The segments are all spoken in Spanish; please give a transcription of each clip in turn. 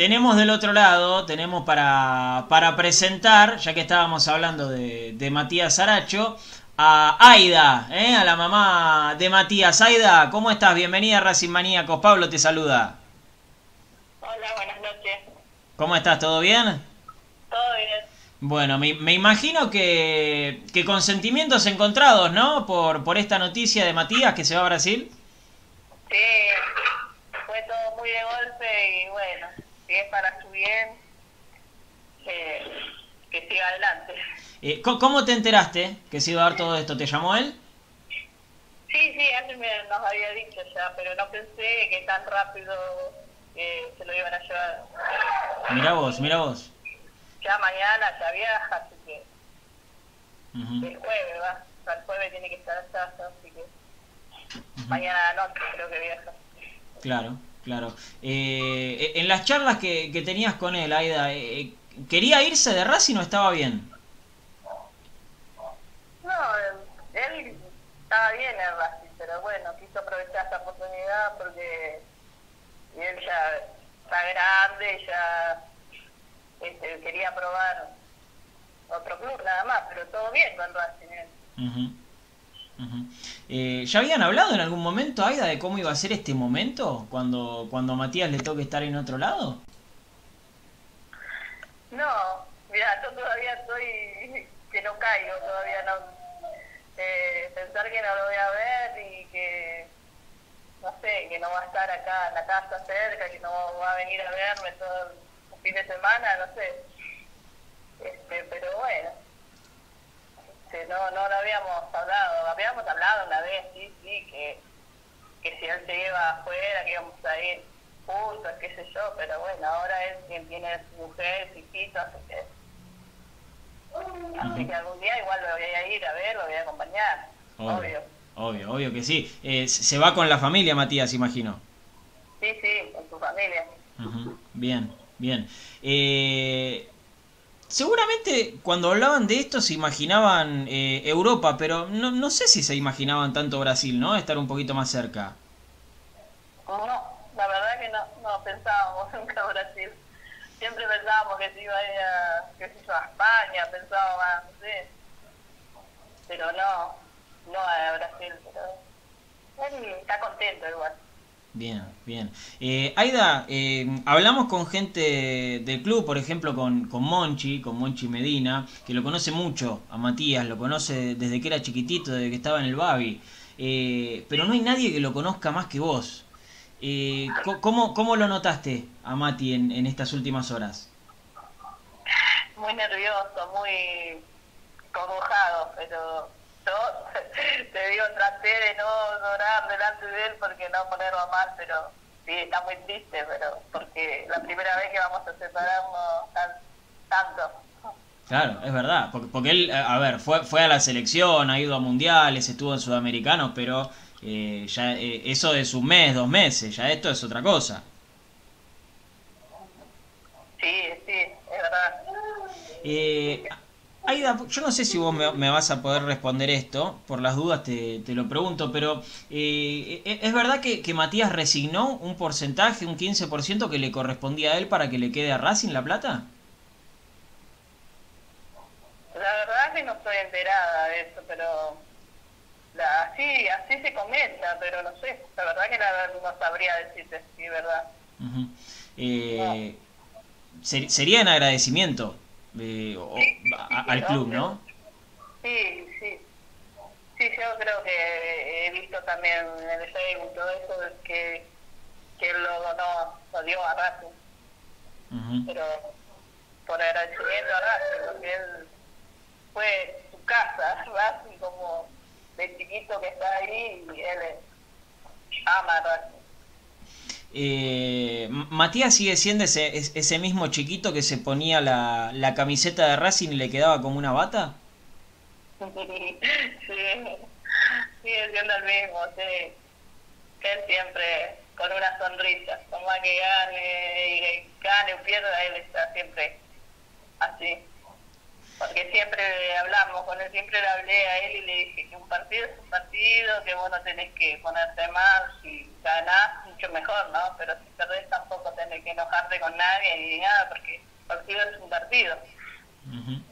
Tenemos del otro lado, tenemos para, para presentar, ya que estábamos hablando de, de Matías Aracho, a Aida, ¿eh? a la mamá de Matías. Aida, ¿cómo estás? Bienvenida a Racing Maníacos. Pablo te saluda. Hola, buenas noches. ¿Cómo estás? ¿Todo bien? Todo bien. Bueno, me, me imagino que, que con sentimientos encontrados, ¿no? Por, por esta noticia de Matías que se va a Brasil. Sí, fue todo muy de golpe y bueno, si es para su bien, que, que siga adelante. Eh, ¿cómo- ¿Cómo te enteraste que se iba a dar todo esto? ¿Te llamó él? Sí, sí, antes me, nos había dicho ya, pero no pensé que tan rápido eh, se lo iban a llevar. Mira vos, mira vos. Ya mañana ya viaja, así que Ujú. el jueves va. O sea, el jueves tiene que estar allá, así que mañana a la noche creo que viaja. Claro, claro. Eh, en las charlas que, que tenías con él, Aida, eh, ¿quería irse de Racing o estaba bien? No, él estaba bien en Racing, pero bueno, quiso aprovechar esta oportunidad porque él ya está grande, ya este, quería probar otro club nada más, pero todo bien con Racing. él. Ujú. Eh, ¿Ya habían hablado en algún momento, Aida, de cómo iba a ser este momento cuando, cuando a Matías le toque estar en otro lado? No, mira, yo todavía estoy que no caigo, todavía no. Eh, pensar que no lo voy a ver y que, no sé, que no va a estar acá en la casa cerca, que no va a venir a verme todo el fin de semana, no sé. Este, pero bueno, este, no, no lo habíamos hablado, habíamos hablado una vez, sí, sí, que, que si él se iba afuera, que íbamos a ir juntos, qué sé yo, pero bueno, ahora él quien tiene su mujer, su hijito, así que, así que algún día igual lo voy a ir a ver, lo voy a acompañar, obvio. Obvio, obvio que sí. Eh, se va con la familia, Matías, imagino. Sí, sí, con su familia. Ujú, Bien, bien. Eh, seguramente cuando hablaban de esto se imaginaban eh, Europa, pero no, no sé si se imaginaban tanto Brasil, ¿no? Estar un poquito más cerca. No, la verdad que no, no pensábamos nunca Brasil. Siempre pensábamos que se iba a ir a, qué sé yo, a España, pensábamos, ah, no sé. Pero no, no a Brasil, pero él está contento igual. Bien, bien. Eh, Aida, eh, hablamos con gente del club, por ejemplo, con, con Monchi, con Monchi Medina, que lo conoce mucho a Matías, lo conoce desde que era chiquitito, desde que estaba en el Babi. Eh, pero no hay nadie que lo conozca más que vos. Eh, ¿cómo, ¿Cómo lo notaste a Mati en, en estas últimas horas? Muy nervioso, muy congojado, pero yo te digo, traté de no llorar delante de él porque no ponerlo mal, pero sí, está muy triste, pero porque la primera vez que vamos a separarnos tan, tanto. Claro, es verdad, porque, porque él, a a ver, fue, fue a la selección, ha ido a mundiales, estuvo en sudamericanos, pero eh, ya eh, eso es un mes, dos meses, ya esto es otra cosa. Sí, sí, es verdad. Eh, Aida, yo no sé si vos me, me vas a poder responder esto, por las dudas te, te lo pregunto, pero eh, ¿e- ¿es verdad que, que Matías resignó un porcentaje, un 15% que le correspondía a él para que le quede a Racing la plata? La verdad es que no estoy enterada de eso, pero la, así, así se comenta, pero no sé, la verdad que la, no sabría decirte si es verdad. Eh, ser- sería en agradecimiento o- a- al club, ¿no? Sí, sí. Sí, yo creo que he visto también en el Facebook todo eso que, que él lo donó, lo dio a Racing, pero por agradecimiento a Racing, porque él fue su casa, Racing como de chiquito que está ahí y él ama a Racing. Eh, Matías sigue siendo ese, es- ese mismo chiquito que se ponía la, camiseta de Racing y le quedaba como una bata. sí, sigue siendo el mismo, sí. Él siempre con una sonrisa, más que gane, y gane o pierda, él está siempre así. Porque siempre hablamos con él, siempre le hablé a él y le dije que un partido es un partido, que vos no tenés que ponerte mal, si ganás mucho mejor, ¿no? Pero si perdés tampoco tenés que enojarte con nadie ni nada, porque el partido es un partido.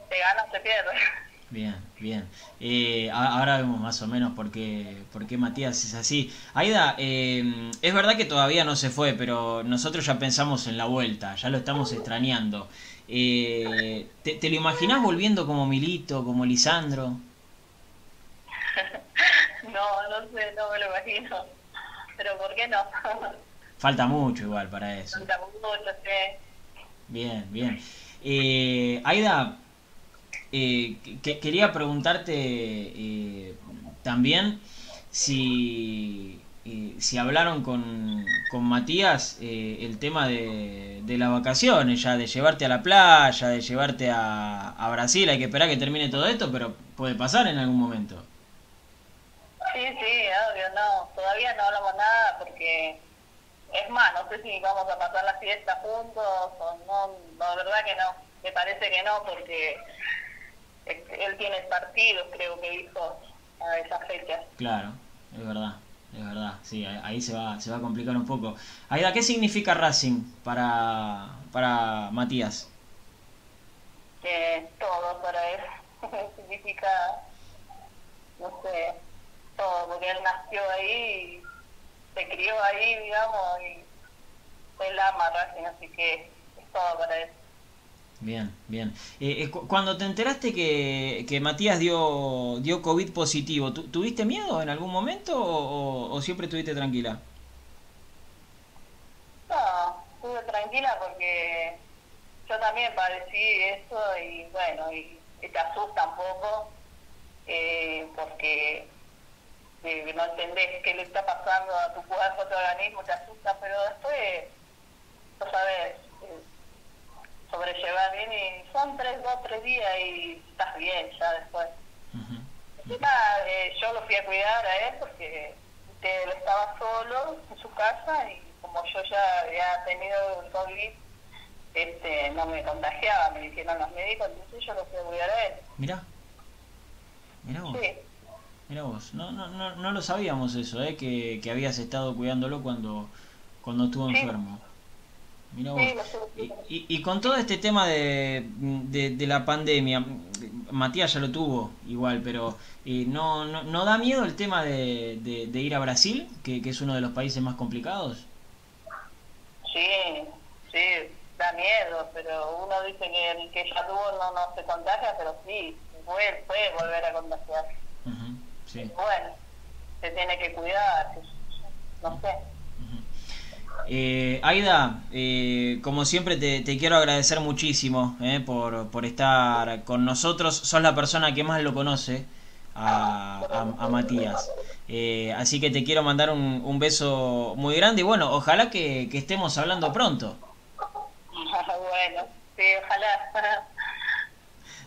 Te ganas, te pierdes. Bien, bien. Eh, ahora vemos más o menos por qué, por qué Matías es así. Aida, eh, es verdad que todavía no se fue, pero nosotros ya pensamos en la vuelta, ya lo estamos extrañando. Eh, ¿te, lo imaginás volviendo como Milito, como Lisandro? no, no sé, no me lo imagino. Pero ¿por qué no? Falta mucho igual para eso. Falta mucho, sí. Bien, bien. Eh, Aida, eh, que, quería preguntarte eh, también si, eh, si hablaron con, con Matías eh, el tema de, de, las vacaciones, ya de llevarte a la playa, de llevarte a, a Brasil. Hay que esperar que termine todo esto, pero puede pasar en algún momento. Sí, sí, obvio, no. Todavía no hablamos nada porque es más, no sé si vamos a pasar la fiesta juntos o no. La verdad que no. Me parece que no porque él tiene partidos, creo que dijo, a esa fecha. Claro, es verdad, es verdad, sí, ahí se va, se va a complicar un poco. Aida, ¿qué significa Racing para, para Matías? Eh, todo para él, significa, no sé, todo, porque él nació ahí, se crió ahí, digamos, y él ama Racing, así que es todo para él. Bien, bien. Eh, eh cuando te enteraste que, que Matías dio, dio COVID positivo, ¿tuviste miedo en algún momento o, siempre estuviste tranquila? No, estuve tranquila porque yo también padecí eso y bueno, y, te asusta un poco eh, porque eh, no entendés qué le está pasando a tu cuerpo, a tu organismo, te asusta, pero después, no sabes sobrellevar bien y son tres, dos, tres días y estás bien ya después. eh, yo lo fui a cuidar a él porque él estaba solo en su casa y como yo ya había tenido el COVID, este, no me contagiaba, me dijeron los médicos, entonces yo lo fui a cuidar a él. Mira, mira vos. Sí. Mira vos, no, no, no, no lo sabíamos eso, ¿eh? que, que habías estado cuidándolo cuando, cuando estuvo enfermo. Y, y, con todo este tema de, de, la pandemia, Matías ya lo tuvo igual, pero eh, ¿no, no, no, da miedo el tema de, de, ir a Brasil, que, que, es uno de los países más complicados? Sí, sí, da miedo, pero uno dice que el que ya tuvo no, no se contagia, pero sí, puede, puede volver a contagiar. Bueno, se tiene que cuidar, no sé. Eh, Aida, eh, como siempre te, quiero agradecer muchísimo eh, por, por, estar con nosotros. Sos la persona que más lo conoce a, a, Matías. Eh, así que te quiero mandar un, un, beso muy grande y bueno, ojalá que, que estemos hablando pronto. bueno, sí, ojalá.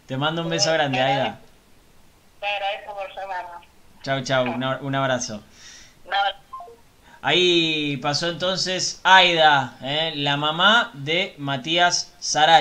Te mando un beso grande, Aida. Te agradezco por llamarnos. Chau, chau, un, un abrazo. Ahí pasó entonces Aida, ¿eh? la mamá de Matías Sarach.